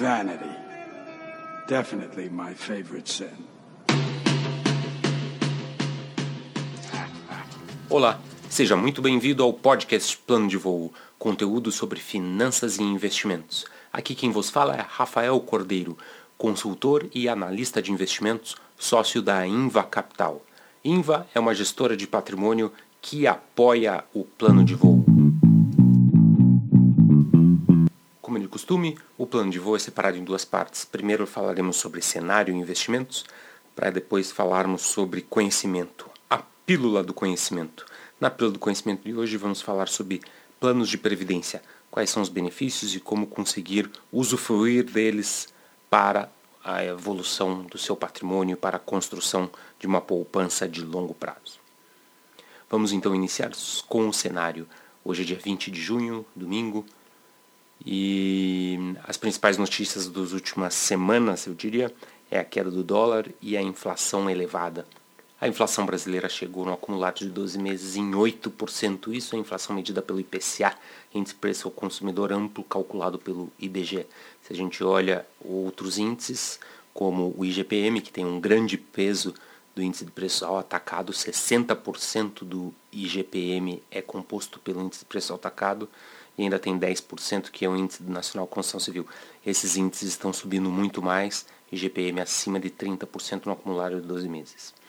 Vanity. Definitely my favorite sin. Olá, seja muito bem-vindo ao podcast Plano de Voo, conteúdo sobre finanças e investimentos. Aqui quem vos fala é Rafael Cordeiro, consultor e analista de investimentos, sócio da Inva Capital. Inva é uma gestora de patrimônio que apoia o plano de voo. Costume, o plano de voo é separado em duas partes. Primeiro falaremos sobre cenário e investimentos, para depois falarmos sobre conhecimento, a pílula do conhecimento. Na pílula do conhecimento de hoje vamos falar sobre planos de previdência, quais são os benefícios e como conseguir usufruir deles para a evolução do seu patrimônio para a construção de uma poupança de longo prazo. Vamos então iniciar com o cenário. Hoje é dia 20 de junho, domingo, e as principais notícias das últimas semanas, eu diria, é a queda do dólar e a inflação elevada. A inflação brasileira chegou no acumulado de 12 meses em 8%. Isso é a inflação medida pelo IPCA, Índice Preço ao Consumidor Amplo, calculado pelo IBGE. Se a gente olha outros índices, como o IGPM, que tem um grande peso do índice de preço ao atacado, 60% do IGPM é composto pelo índice de preço ao atacado e ainda tem 10% que é o índice nacional de construção civil. Esses índices estão subindo muito mais, IGPM acima de 30% no acumulado de 12 meses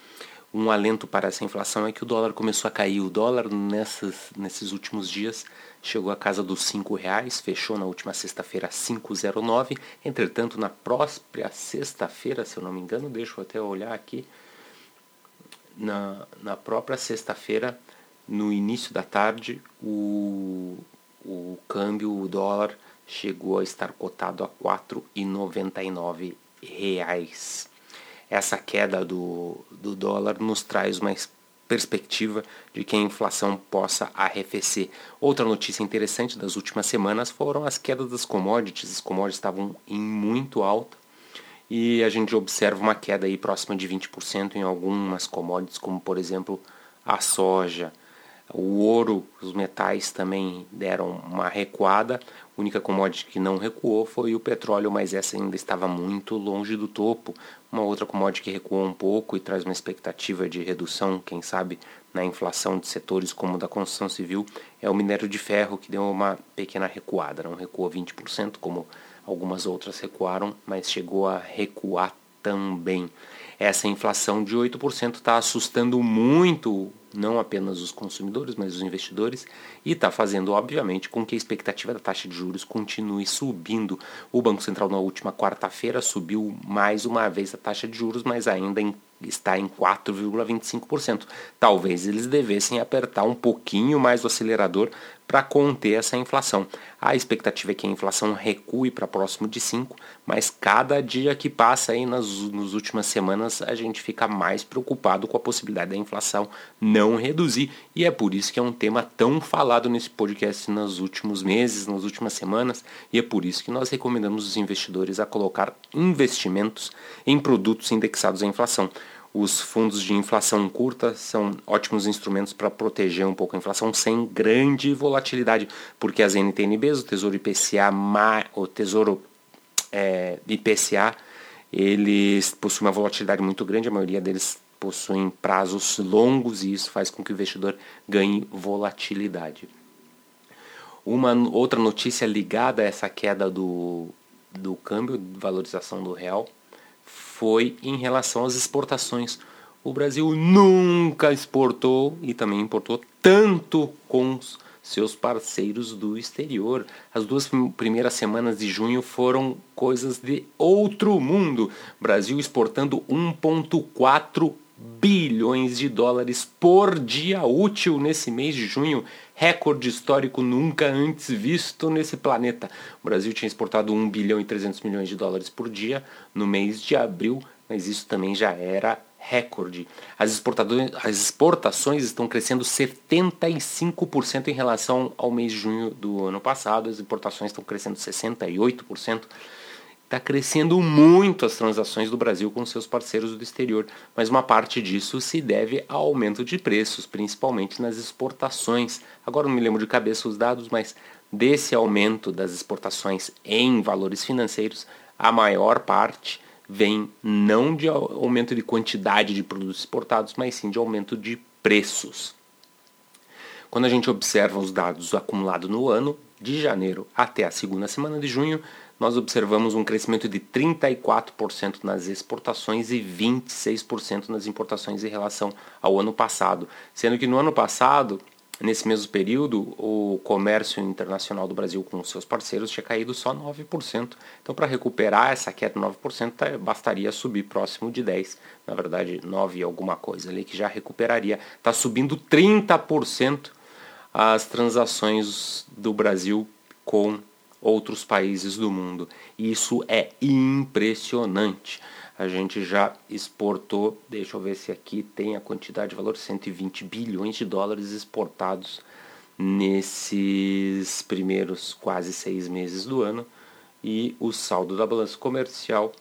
um alento para essa inflação é que o dólar começou a cair. O dólar nessas, nesses últimos dias chegou à casa dos R$ reais, fechou na última sexta-feira a 5,09. Entretanto, na própria sexta-feira, se eu não me engano, deixa eu até olhar aqui, na, na própria sexta-feira, no início da tarde, o câmbio, o dólar, chegou a estar cotado a R$ 4,99. Reais essa queda do, do dólar nos traz uma perspectiva de que a inflação possa arrefecer. Outra notícia interessante das últimas semanas foram as quedas das commodities. As commodities estavam em muito alta e a gente observa uma queda aí próxima de 20% em algumas commodities, como por exemplo a soja, o ouro, os metais também deram uma recuada. A única commodity que não recuou foi o petróleo, mas essa ainda estava muito longe do topo. Uma outra commodity que recuou um pouco e traz uma expectativa de redução, quem sabe, na inflação de setores como o da construção civil, é o minério de ferro, que deu uma pequena recuada. Não recuou 20%, como algumas outras recuaram, mas chegou a recuar também. Essa inflação de 8% está assustando muito não apenas os consumidores, mas os investidores, e está fazendo, obviamente, com que a expectativa da taxa de juros continue subindo. O Banco Central, na última quarta-feira, subiu mais uma vez a taxa de juros, mas ainda em está em 4,25%. Talvez eles devessem apertar um pouquinho mais o acelerador para conter essa inflação. A expectativa é que a inflação recue para próximo de 5, mas cada dia que passa aí nas, nas últimas semanas a gente fica mais preocupado com a possibilidade da inflação não reduzir. E é por isso que é um tema tão falado nesse podcast nos últimos meses, nas últimas semanas, e é por isso que nós recomendamos os investidores a colocar investimentos em produtos indexados à inflação. Os fundos de inflação curta são ótimos instrumentos para proteger um pouco a inflação sem grande volatilidade, porque as NTNBs, o Tesouro IPCA, o Tesouro é, IPCA, eles possuem uma volatilidade muito grande, a maioria deles possuem prazos longos e isso faz com que o investidor ganhe volatilidade. Uma outra notícia ligada a essa queda do, do câmbio, valorização do real, foi em relação às exportações. O Brasil nunca exportou e também importou tanto com seus parceiros do exterior. As duas primeiras semanas de junho foram coisas de outro mundo. Brasil exportando 1,4 bilhões de dólares por dia útil nesse mês de junho, recorde histórico nunca antes visto nesse planeta. O Brasil tinha exportado 1 bilhão e 300 milhões de dólares por dia no mês de abril, mas isso também já era recorde. As, as exportações estão crescendo 75% em relação ao mês de junho do ano passado, as importações estão crescendo 68%. Está crescendo muito as transações do Brasil com seus parceiros do exterior, mas uma parte disso se deve ao aumento de preços, principalmente nas exportações. Agora não me lembro de cabeça os dados, mas desse aumento das exportações em valores financeiros, a maior parte vem não de aumento de quantidade de produtos exportados, mas sim de aumento de preços. Quando a gente observa os dados acumulados no ano, de janeiro até a segunda semana de junho, nós observamos um crescimento de 34% nas exportações e 26% nas importações em relação ao ano passado. Sendo que no ano passado, nesse mesmo período, o comércio internacional do Brasil com seus parceiros tinha caído só 9%. Então, para recuperar essa queda de 9%, tá, bastaria subir próximo de 10%. Na verdade, 9 alguma coisa ali que já recuperaria. Está subindo 30% as transações do Brasil com outros países do mundo. Isso é impressionante. A gente já exportou, deixa eu ver se aqui tem a quantidade de valor, 120 bilhões de dólares exportados nesses primeiros quase seis meses do ano. E o saldo da balança comercial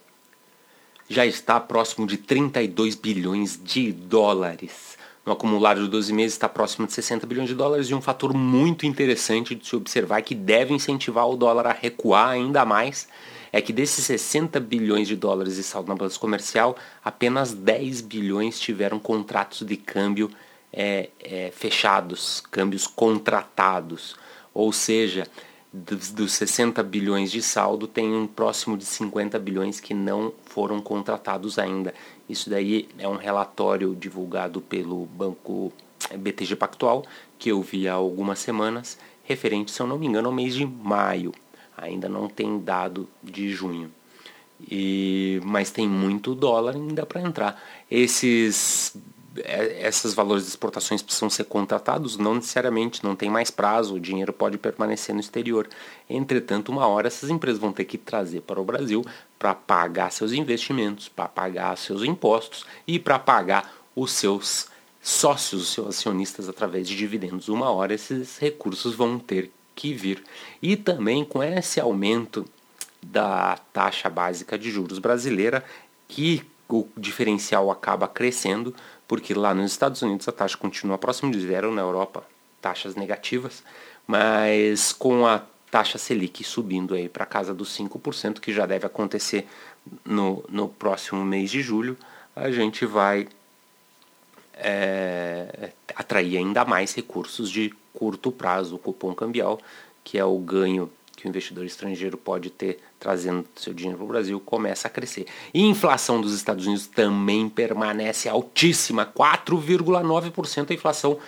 já está próximo de 32 bilhões de dólares no acumulado de 12 meses está próximo de 60 bilhões de dólares e um fator muito interessante de se observar que deve incentivar o dólar a recuar ainda mais é que desses 60 bilhões de dólares de saldo na balança comercial, apenas 10 bilhões tiveram contratos de câmbio é, é, fechados, câmbios contratados. Ou seja, dos, dos 60 bilhões de saldo, tem um próximo de 50 bilhões que não foram contratados ainda. Isso daí é um relatório divulgado pelo banco BTG Pactual, que eu vi há algumas semanas, referente, se eu não me engano, ao mês de maio. Ainda não tem dado de junho. E, mas tem muito dólar ainda para entrar. Esses esses valores de exportações precisam ser contratados, não necessariamente, não tem mais prazo, o dinheiro pode permanecer no exterior. Entretanto, uma hora essas empresas vão ter que trazer para o Brasil para pagar seus investimentos, para pagar seus impostos e para pagar os seus sócios, os seus acionistas através de dividendos. Uma hora esses recursos vão ter que vir. E também com esse aumento da taxa básica de juros brasileira, que o diferencial acaba crescendo, porque lá nos Estados Unidos a taxa continua próximo de zero, na Europa taxas negativas, mas com a taxa Selic subindo aí para casa dos 5%, que já deve acontecer no, no próximo mês de julho, a gente vai é, atrair ainda mais recursos de curto prazo, o cupom cambial, que é o ganho que o investidor estrangeiro pode ter trazendo seu dinheiro para o Brasil começa a crescer. E a inflação dos Estados Unidos também permanece altíssima, 4,9% a inflação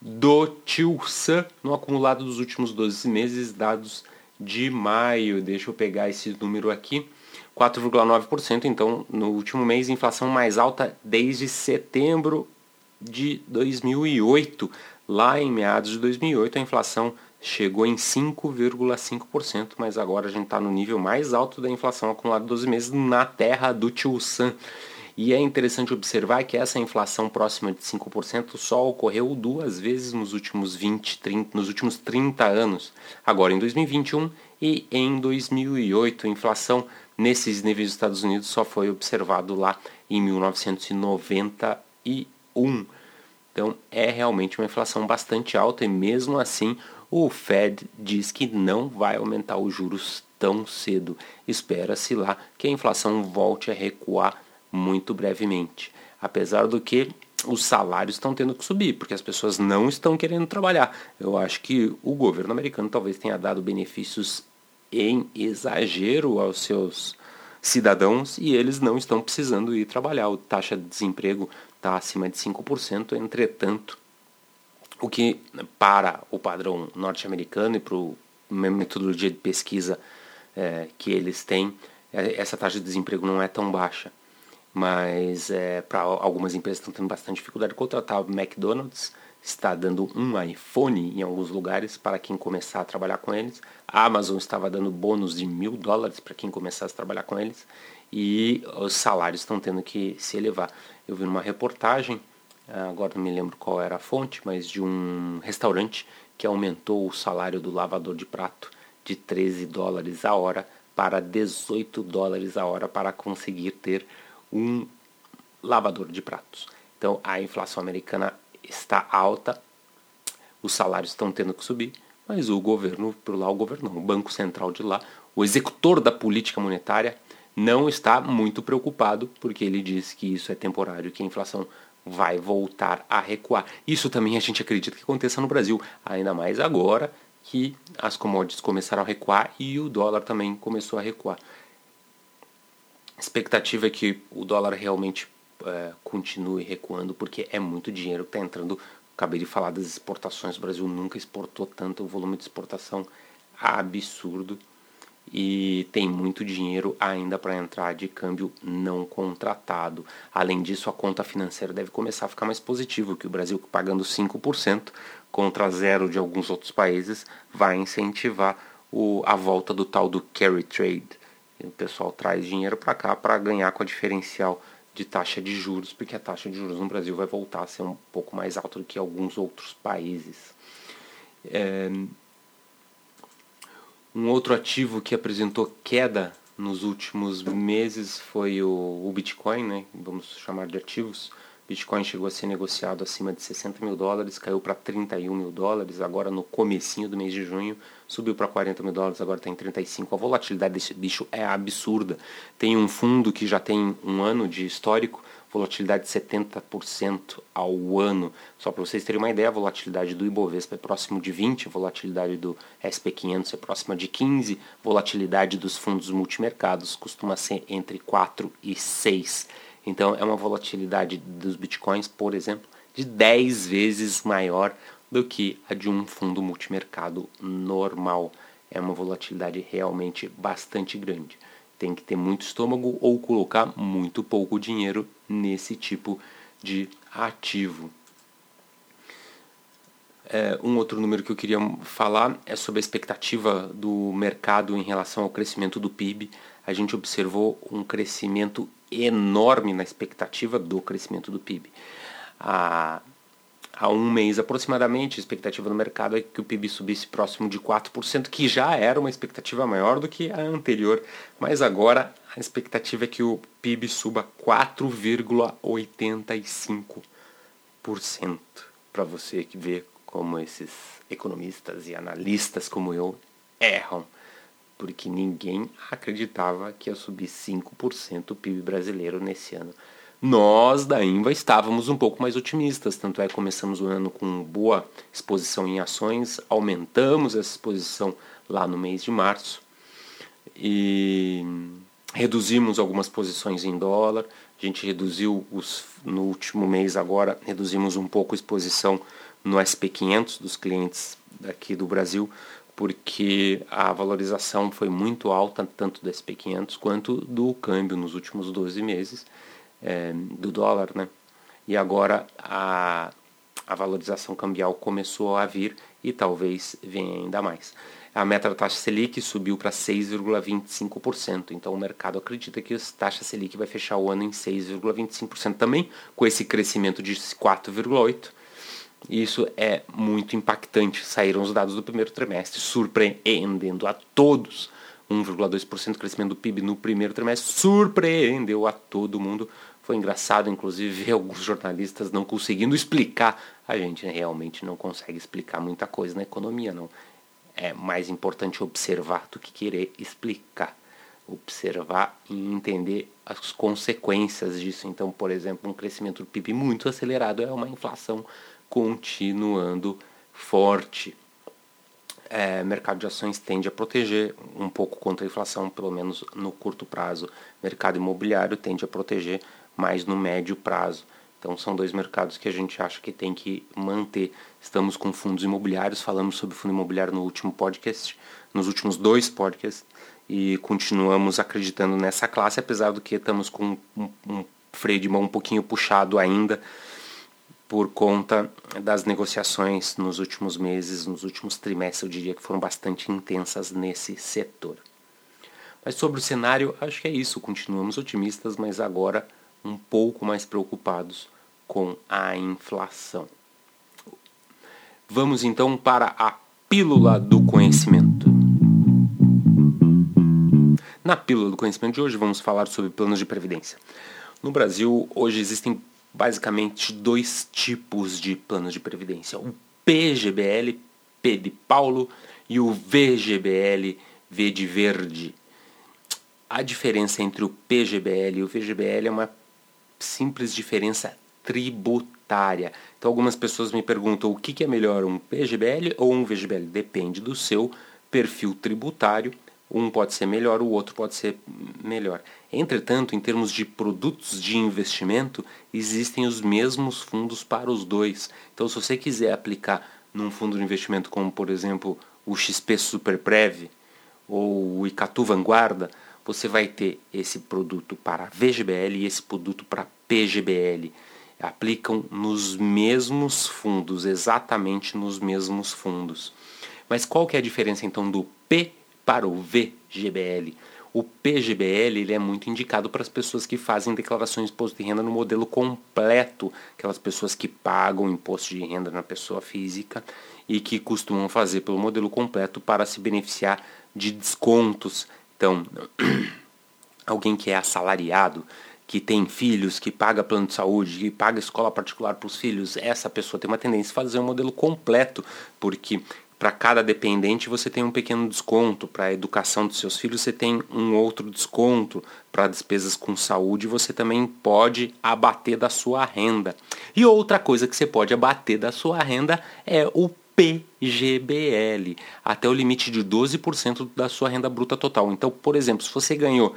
do Tio Sam no acumulado dos últimos 12 meses, dados de maio. Deixa eu pegar esse número aqui. 4,9%, então no último mês, inflação mais alta desde setembro de 2008. Lá em meados de 2008, a inflação chegou em 5,5%, mas agora a gente está no nível mais alto da inflação acumulada 12 meses na terra do Tio Sam. E é interessante observar que essa inflação próxima de 5% só ocorreu duas vezes nos últimos 20, 30, nos últimos 30 anos. Agora em 2021 e em 2008, a inflação nesses níveis dos Estados Unidos só foi observado lá em 1991. Então é realmente uma inflação bastante alta e mesmo assim o Fed diz que não vai aumentar os juros tão cedo. Espera-se lá que a inflação volte a recuar muito brevemente. Apesar do que os salários estão tendo que subir, porque as pessoas não estão querendo trabalhar. Eu acho que o governo americano talvez tenha dado benefícios em exagero aos seus cidadãos e eles não estão precisando ir trabalhar. A taxa de desemprego está acima de 5%, entretanto, o que para o padrão norte-americano e para a metodologia de pesquisa é, que eles têm, é, essa taxa de desemprego não é tão baixa. Mas é, para algumas empresas estão tendo bastante dificuldade de contratar. O McDonald's está dando um iPhone em alguns lugares para quem começar a trabalhar com eles. A Amazon estava dando bônus de mil dólares para quem começasse a trabalhar com eles. E os salários estão tendo que se elevar. Eu vi numa reportagem agora não me lembro qual era a fonte, mas de um restaurante que aumentou o salário do lavador de prato de 13 dólares a hora para 18 dólares a hora para conseguir ter um lavador de pratos. Então a inflação americana está alta, os salários estão tendo que subir, mas o governo, por lá o governo, o Banco Central de lá, o executor da política monetária, não está muito preocupado, porque ele diz que isso é temporário, que a inflação vai voltar a recuar. Isso também a gente acredita que aconteça no Brasil, ainda mais agora que as commodities começaram a recuar e o dólar também começou a recuar. A expectativa é que o dólar realmente é, continue recuando, porque é muito dinheiro que está entrando. Acabei de falar das exportações, o Brasil nunca exportou tanto, o volume de exportação absurdo e tem muito dinheiro ainda para entrar de câmbio não contratado. Além disso, a conta financeira deve começar a ficar mais positiva, que o Brasil pagando 5% contra zero de alguns outros países vai incentivar o, a volta do tal do carry trade. E o pessoal traz dinheiro para cá para ganhar com a diferencial de taxa de juros, porque a taxa de juros no Brasil vai voltar a ser um pouco mais alta do que alguns outros países. É, um outro ativo que apresentou queda nos últimos meses foi o, o Bitcoin, né? vamos chamar de ativos. Bitcoin chegou a ser negociado acima de 60 mil dólares, caiu para 31 mil dólares, agora no comecinho do mês de junho, subiu para 40 mil dólares, agora está em 35. A volatilidade desse bicho é absurda. Tem um fundo que já tem um ano de histórico, volatilidade de 70% ao ano. Só para vocês terem uma ideia, a volatilidade do Ibovespa é próximo de 20, a volatilidade do SP500 é próxima de 15, volatilidade dos fundos multimercados costuma ser entre 4 e 6. Então é uma volatilidade dos bitcoins, por exemplo, de 10 vezes maior do que a de um fundo multimercado normal. É uma volatilidade realmente bastante grande tem que ter muito estômago ou colocar muito pouco dinheiro nesse tipo de ativo. É, um outro número que eu queria falar é sobre a expectativa do mercado em relação ao crescimento do PIB. A gente observou um crescimento enorme na expectativa do crescimento do PIB. A há um mês aproximadamente, a expectativa no mercado é que o PIB subisse próximo de 4%, que já era uma expectativa maior do que a anterior, mas agora a expectativa é que o PIB suba 4,85%. Para você que vê como esses economistas e analistas como eu erram, porque ninguém acreditava que ia subir 5% o PIB brasileiro nesse ano. Nós da INVA estávamos um pouco mais otimistas, tanto é que começamos o ano com boa exposição em ações, aumentamos essa exposição lá no mês de março e reduzimos algumas posições em dólar. A gente reduziu os, no último mês agora, reduzimos um pouco a exposição no SP500 dos clientes aqui do Brasil, porque a valorização foi muito alta, tanto do SP500 quanto do câmbio nos últimos 12 meses é, do dólar, né? E agora a, a valorização cambial começou a vir e talvez venha ainda mais. A meta da taxa Selic subiu para 6,25%, então o mercado acredita que a taxa Selic vai fechar o ano em 6,25% também, com esse crescimento de 4,8%. Isso é muito impactante. Saíram os dados do primeiro trimestre, surpreendendo a todos. 1,2% de crescimento do PIB no primeiro trimestre surpreendeu a todo mundo. Foi engraçado, inclusive, ver alguns jornalistas não conseguindo explicar. A gente realmente não consegue explicar muita coisa na economia, não. É mais importante observar do que querer explicar. Observar e entender as consequências disso. Então, por exemplo, um crescimento do PIB muito acelerado é uma inflação continuando forte. É, mercado de ações tende a proteger um pouco contra a inflação, pelo menos no curto prazo. Mercado imobiliário tende a proteger mais no médio prazo. Então são dois mercados que a gente acha que tem que manter. Estamos com fundos imobiliários, falamos sobre fundo imobiliário no último podcast, nos últimos dois podcasts, e continuamos acreditando nessa classe, apesar do que estamos com um, um freio de mão um pouquinho puxado ainda por conta das negociações nos últimos meses, nos últimos trimestres, eu diria que foram bastante intensas nesse setor. Mas sobre o cenário, acho que é isso. Continuamos otimistas, mas agora um pouco mais preocupados com a inflação. Vamos então para a pílula do conhecimento. Na pílula do conhecimento de hoje vamos falar sobre planos de previdência. No Brasil, hoje existem basicamente dois tipos de planos de previdência: o PGBL, P de Paulo, e o VGBL, V de verde. A diferença entre o PGBL e o VGBL é uma simples diferença tributária. Então algumas pessoas me perguntam o que é melhor, um PGBL ou um VGBL? Depende do seu perfil tributário. Um pode ser melhor, o outro pode ser melhor. Entretanto, em termos de produtos de investimento, existem os mesmos fundos para os dois. Então, se você quiser aplicar num fundo de investimento como, por exemplo, o XP Superprev ou o Icatu Vanguarda, você vai ter esse produto para VGBL e esse produto para PGBL. Aplicam nos mesmos fundos, exatamente nos mesmos fundos. Mas qual que é a diferença então do P para o VGBL? O PGBL ele é muito indicado para as pessoas que fazem declarações de imposto de renda no modelo completo, aquelas pessoas que pagam imposto de renda na pessoa física e que costumam fazer pelo modelo completo para se beneficiar de descontos. Então, alguém que é assalariado, que tem filhos, que paga plano de saúde, que paga escola particular para os filhos, essa pessoa tem uma tendência a fazer um modelo completo, porque para cada dependente você tem um pequeno desconto, para a educação dos seus filhos você tem um outro desconto, para despesas com saúde você também pode abater da sua renda. E outra coisa que você pode abater da sua renda é o PGBL, até o limite de 12% da sua renda bruta total. Então, por exemplo, se você ganhou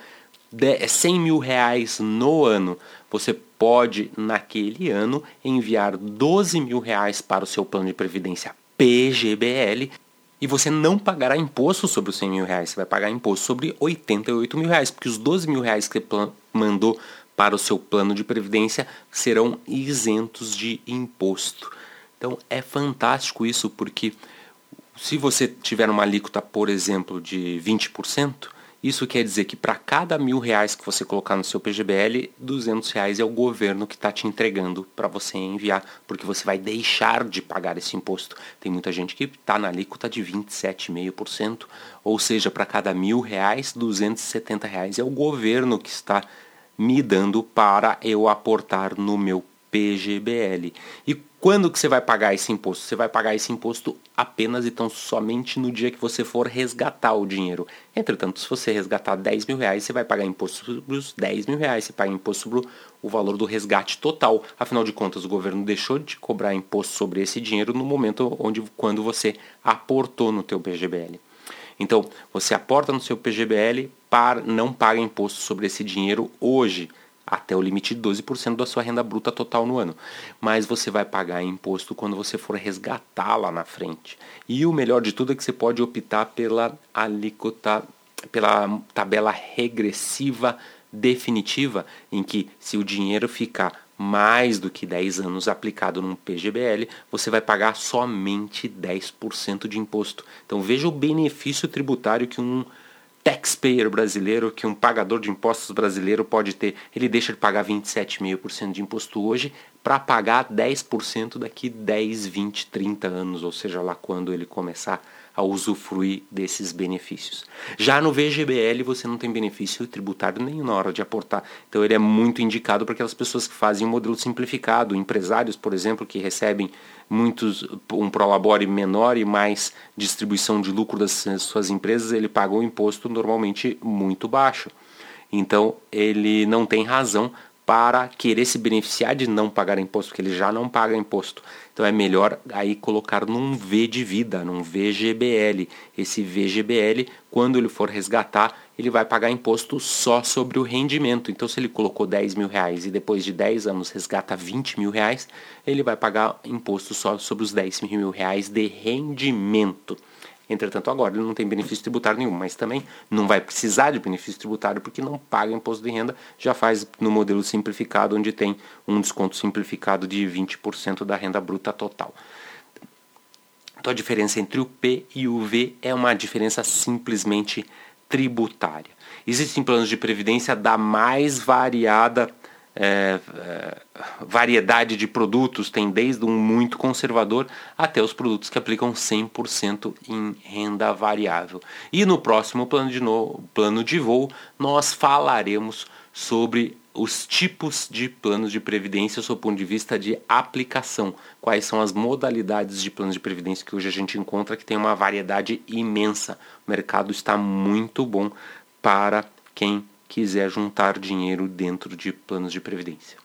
100 mil reais no ano, você pode, naquele ano, enviar 12 mil reais para o seu plano de previdência PGBL e você não pagará imposto sobre os 100 mil reais, você vai pagar imposto sobre 88 mil reais, porque os 12 mil reais que você mandou para o seu plano de previdência serão isentos de imposto. Então é fantástico isso, porque se você tiver uma alíquota, por exemplo, de 20%, isso quer dizer que para cada mil reais que você colocar no seu PGBL, 200 reais é o governo que está te entregando para você enviar, porque você vai deixar de pagar esse imposto. Tem muita gente que está na alíquota de 27,5%, ou seja, para cada mil reais, 270 reais é o governo que está me dando para eu aportar no meu PGBL. E quando que você vai pagar esse imposto? Você vai pagar esse imposto apenas e tão somente no dia que você for resgatar o dinheiro. Entretanto, se você resgatar 10 mil reais, você vai pagar imposto sobre os 10 mil reais, você paga imposto sobre o valor do resgate total. Afinal de contas, o governo deixou de cobrar imposto sobre esse dinheiro no momento onde quando você aportou no teu PGBL. Então, você aporta no seu PGBL, para, não paga imposto sobre esse dinheiro hoje até o limite de 12% da sua renda bruta total no ano. Mas você vai pagar imposto quando você for resgatar lá na frente. E o melhor de tudo é que você pode optar pela alíquota, pela tabela regressiva definitiva, em que se o dinheiro ficar mais do que 10 anos aplicado num PGBL, você vai pagar somente 10% de imposto. Então veja o benefício tributário que um taxpayer brasileiro, que um pagador de impostos brasileiro pode ter. Ele deixa de pagar 27,5% de imposto hoje para pagar 10% daqui 10, 20, 30 anos, ou seja, lá quando ele começar a usufruir desses benefícios. Já no VGBL você não tem benefício tributário nenhum na hora de aportar. Então ele é muito indicado para aquelas pessoas que fazem um modelo simplificado, empresários, por exemplo, que recebem muitos um prolabore menor e mais distribuição de lucro das suas empresas, ele paga um imposto normalmente muito baixo. Então ele não tem razão para querer se beneficiar de não pagar imposto, porque ele já não paga imposto. Então é melhor aí colocar num V de vida, num VGBL. Esse VGBL, quando ele for resgatar, ele vai pagar imposto só sobre o rendimento. Então se ele colocou 10 mil reais e depois de 10 anos resgata 20 mil reais, ele vai pagar imposto só sobre os 10 mil reais de rendimento. Entretanto, agora ele não tem benefício tributário nenhum, mas também não vai precisar de benefício tributário porque não paga imposto de renda, já faz no modelo simplificado, onde tem um desconto simplificado de 20% da renda bruta total. Então a diferença entre o P e o V é uma diferença simplesmente tributária. Existem planos de previdência da mais variada é, é, variedade de produtos, tem desde um muito conservador até os produtos que aplicam 100% em renda variável. E no próximo plano de, no, plano de voo nós falaremos sobre os tipos de planos de previdência sob o ponto de vista de aplicação. Quais são as modalidades de planos de previdência que hoje a gente encontra, que tem uma variedade imensa. O mercado está muito bom para quem quiser juntar dinheiro dentro de planos de previdência.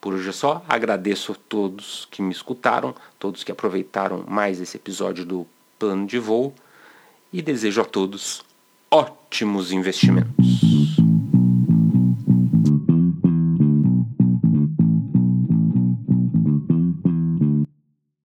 Por hoje é só. Agradeço a todos que me escutaram, todos que aproveitaram mais esse episódio do Plano de Voo e desejo a todos ótimos investimentos.